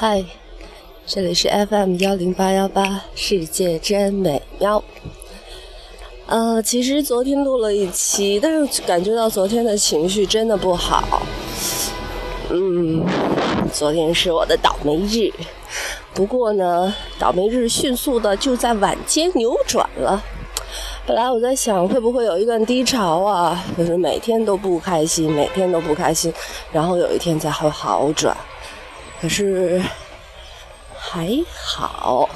嗨，这里是 FM 幺零八幺八，世界真美妙。呃，其实昨天录了一期，但是感觉到昨天的情绪真的不好。嗯，昨天是我的倒霉日，不过呢，倒霉日迅速的就在晚间扭转了。本来我在想会不会有一段低潮啊，就是每天都不开心，每天都不开心，然后有一天才会好转。可是还好，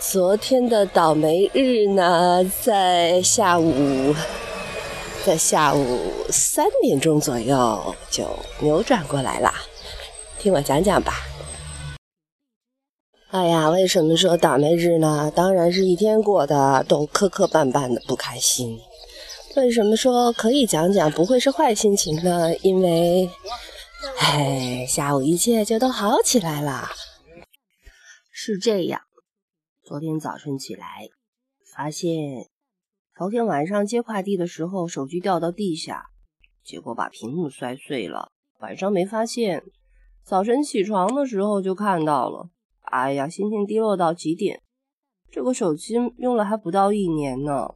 昨天的倒霉日呢，在下午，在下午三点钟左右就扭转过来了。听我讲讲吧。哎呀，为什么说倒霉日呢？当然是一天过得都磕磕绊绊的不开心。为什么说可以讲讲不会是坏心情呢？因为，哎，下午一切就都好起来了。是这样，昨天早晨起来，发现昨天晚上接快递的时候手机掉到地下，结果把屏幕摔碎了。晚上没发现，早晨起床的时候就看到了。哎呀，心情低落到极点。这个手机用了还不到一年呢，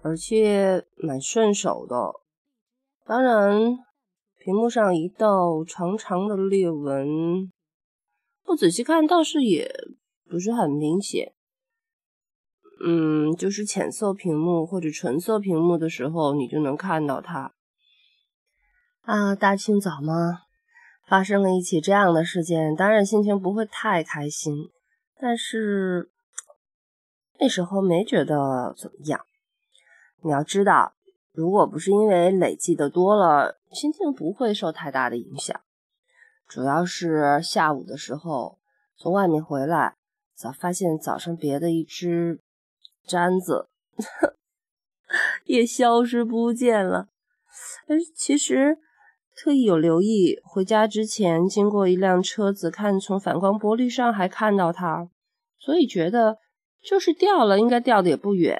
而且蛮顺手的。当然，屏幕上一道长长的裂纹，不仔细看倒是也不是很明显。嗯，就是浅色屏幕或者纯色屏幕的时候，你就能看到它。啊，大清早吗？发生了一起这样的事件，当然心情不会太开心，但是那时候没觉得怎么样。你要知道，如果不是因为累积的多了，心情不会受太大的影响。主要是下午的时候从外面回来，早发现早上别的一只簪子 也消失不见了。哎，其实。特意有留意，回家之前经过一辆车子，看从反光玻璃上还看到它，所以觉得就是掉了，应该掉的也不远。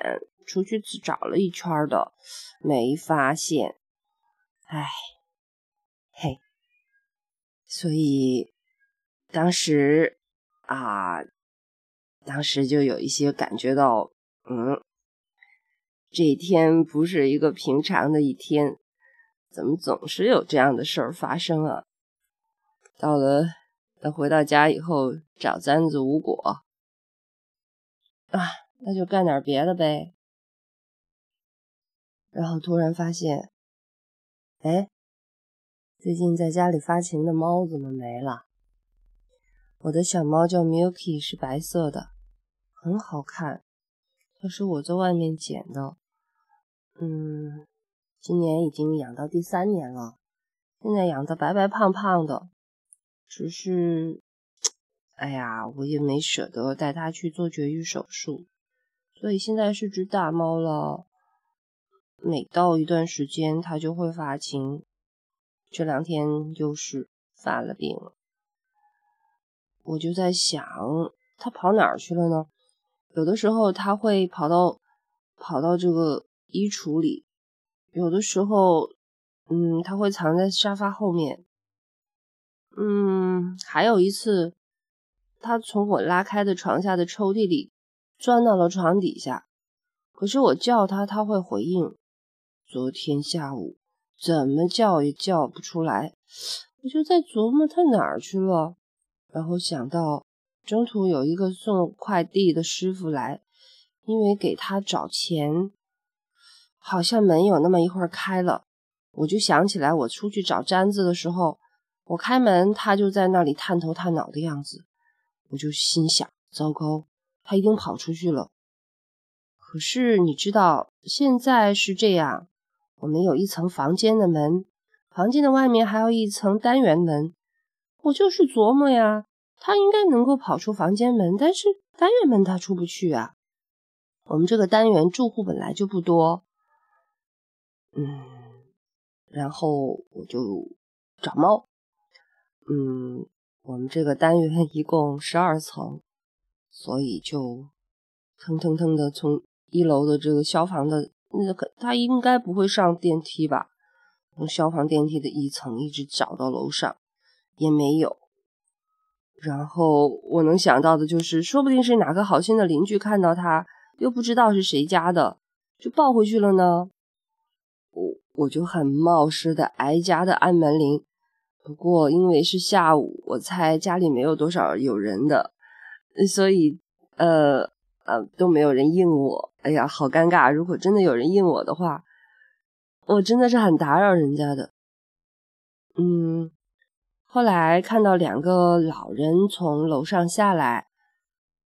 出去自找了一圈的，没发现。唉，嘿，所以当时啊，当时就有一些感觉到，嗯，这一天不是一个平常的一天。怎么总是有这样的事儿发生啊？到了等回到家以后，找簪子无果啊，那就干点别的呗。然后突然发现，哎，最近在家里发情的猫怎么没了？我的小猫叫 Milky，是白色的，很好看。它是我在外面捡的，嗯。今年已经养到第三年了，现在养的白白胖胖的，只是，哎呀，我也没舍得带它去做绝育手术，所以现在是只大猫了。每到一段时间，它就会发情，这两天又是发了病了。我就在想，它跑哪儿去了呢？有的时候它会跑到跑到这个衣橱里。有的时候，嗯，它会藏在沙发后面。嗯，还有一次，它从我拉开的床下的抽屉里钻到了床底下。可是我叫它，它会回应。昨天下午怎么叫也叫不出来，我就在琢磨他哪儿去了。然后想到中途有一个送快递的师傅来，因为给他找钱。好像门有那么一会儿开了，我就想起来，我出去找簪子的时候，我开门，他就在那里探头探脑的样子，我就心想：糟糕，他一定跑出去了。可是你知道，现在是这样，我们有一层房间的门，房间的外面还有一层单元门，我就是琢磨呀，他应该能够跑出房间门，但是单元门他出不去啊。我们这个单元住户本来就不多。嗯，然后我就找猫。嗯，我们这个单元一共十二层，所以就腾腾腾的从一楼的这个消防的那个，他应该不会上电梯吧？从消防电梯的一层一直找到楼上，也没有。然后我能想到的就是，说不定是哪个好心的邻居看到他，又不知道是谁家的，就抱回去了呢。我我就很冒失的挨家的按门铃，不过因为是下午，我猜家里没有多少有人的，所以呃呃都没有人应我。哎呀，好尴尬！如果真的有人应我的话，我真的是很打扰人家的。嗯。后来看到两个老人从楼上下来，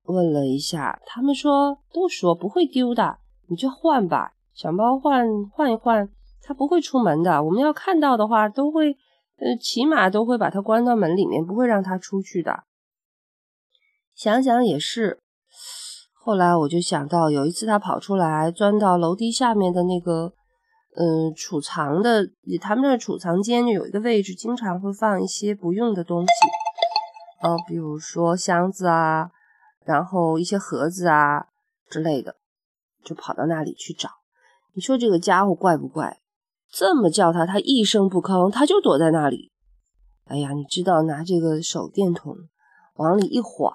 问了一下，他们说都说不会丢的，你就换吧，小猫换换一换，它不会出门的。我们要看到的话，都会呃，起码都会把它关到门里面，不会让它出去的。想想也是，后来我就想到有一次他跑出来，钻到楼梯下面的那个。嗯，储藏的，他们那储藏间就有一个位置，经常会放一些不用的东西，呃，比如说箱子啊，然后一些盒子啊之类的，就跑到那里去找。你说这个家伙怪不怪？这么叫他，他一声不吭，他就躲在那里。哎呀，你知道拿这个手电筒往里一晃，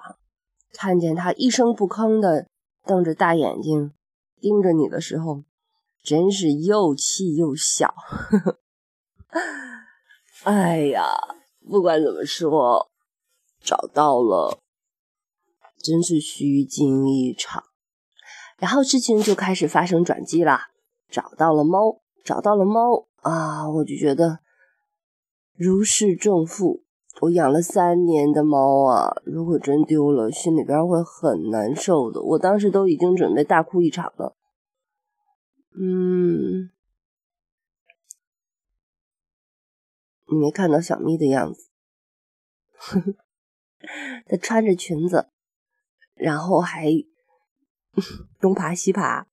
看见他一声不吭的瞪着大眼睛盯着你的时候。真是又气又笑，哎呀，不管怎么说，找到了，真是虚惊一场。然后事情就开始发生转机啦，找到了猫，找到了猫啊，我就觉得如释重负。我养了三年的猫啊，如果真丢了，心里边会很难受的。我当时都已经准备大哭一场了。嗯，你没看到小咪的样子，她穿着裙子，然后还 东爬西爬，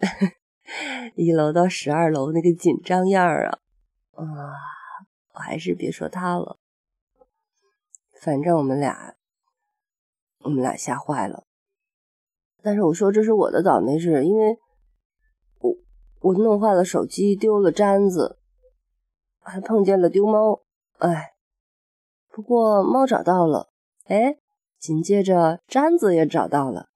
一楼到十二楼那个紧张样儿啊，啊，我还是别说他了，反正我们俩，我们俩吓坏了。但是我说这是我的倒霉事，因为。我我弄坏了手机，丢了簪子，还碰见了丢猫，哎，不过猫找到了，哎，紧接着簪子也找到了，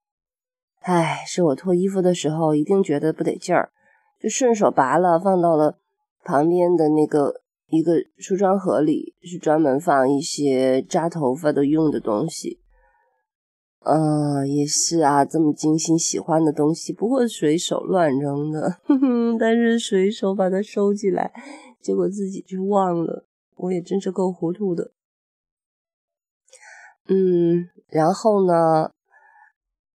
哎，是我脱衣服的时候一定觉得不得劲儿，就顺手拔了，放到了旁边的那个一个梳妆盒里，是专门放一些扎头发的用的东西。嗯，也是啊，这么精心喜欢的东西不会随手乱扔的，但是随手把它收起来，结果自己就忘了，我也真是够糊涂的。嗯，然后呢，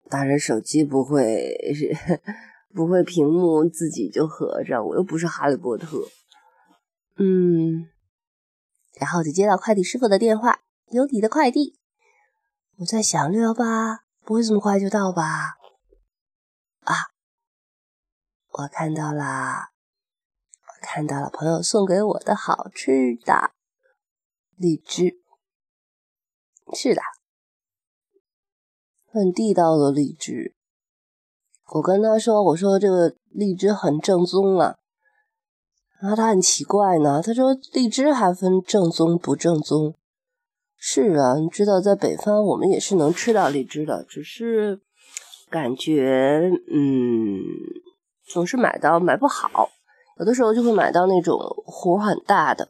当然手机不会是 不会屏幕自己就合上，我又不是哈利波特。嗯，然后就接到快递师傅的电话，有你的快递。我在想六幺八不会这么快就到吧？啊，我看到啦，我看到了朋友送给我的好吃的荔枝，是的，很地道的荔枝。我跟他说，我说这个荔枝很正宗了，然后他很奇怪呢，他说荔枝还分正宗不正宗。是啊，你知道，在北方我们也是能吃到荔枝的，只是感觉嗯，总是买到买不好，有的时候就会买到那种核很大的，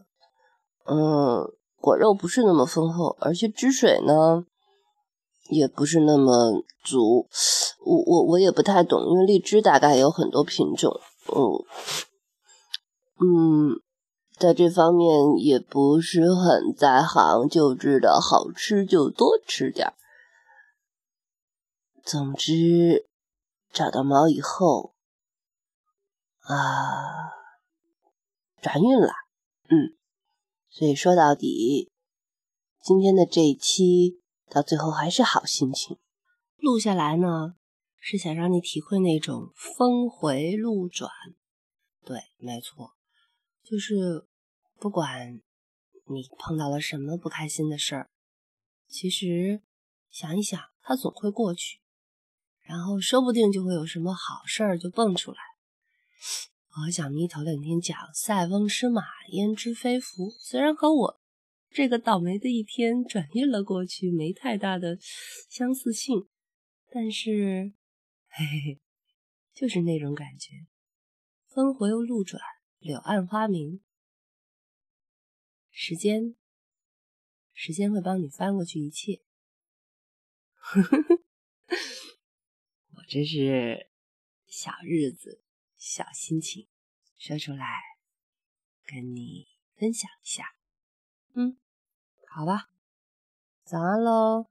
嗯，果肉不是那么丰厚，而且汁水呢也不是那么足。我我我也不太懂，因为荔枝大概有很多品种，嗯嗯。在这方面也不是很在行，就知道好吃就多吃点总之，找到猫以后，啊，转运了，嗯，所以说到底，今天的这一期到最后还是好心情。录下来呢，是想让你体会那种峰回路转。对，没错，就是。不管你碰到了什么不开心的事儿，其实想一想，它总会过去，然后说不定就会有什么好事儿就蹦出来。我和小咪头两天讲“塞翁失马，焉知非福”，虽然和我这个倒霉的一天转运了过去，没太大的相似性，但是，嘿嘿，就是那种感觉。峰回路转，柳暗花明，时间，时间会帮你翻过去一切。我这是小日子、小心情，说出来跟你分享一下。嗯，好吧，早安喽。